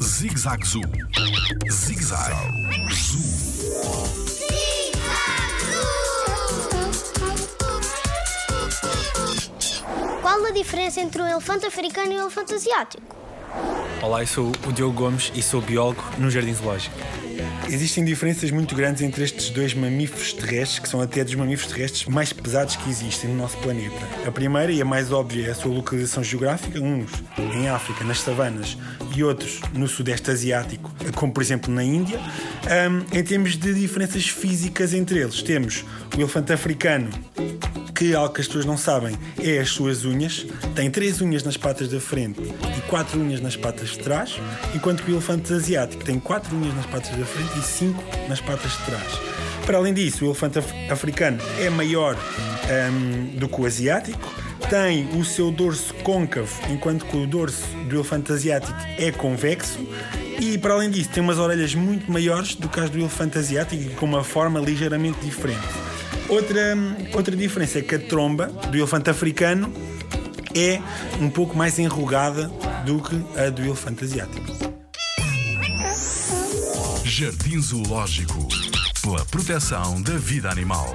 Zig Zag Zoo. Zig Zag Zoo. Qual a diferença entre um elefante africano e um elefante asiático? Olá, eu sou o Diogo Gomes e sou biólogo no Jardim Zoológico. Existem diferenças muito grandes entre estes dois mamíferos terrestres, que são até dos mamíferos terrestres mais pesados que existem no nosso planeta. A primeira e a mais óbvia é a sua localização geográfica, uns em África, nas savanas, e outros no Sudeste Asiático, como por exemplo na Índia. Um, em termos de diferenças físicas entre eles, temos o elefante africano, que algo que as pessoas não sabem é as suas unhas. Tem três unhas nas patas da frente e quatro unhas nas patas de trás, enquanto que o elefante asiático tem quatro unhas nas patas da frente e cinco nas patas de trás. Para além disso, o elefante af africano é maior um, do que o asiático, tem o seu dorso côncavo, enquanto que o dorso do elefante asiático é convexo. E para além disso, tem umas orelhas muito maiores do que as do elefante asiático e com uma forma ligeiramente diferente. Outra, outra diferença é que a tromba do elefante africano é um pouco mais enrugada do que a do elefante asiático. Jardim Zoológico. Pela proteção da vida animal.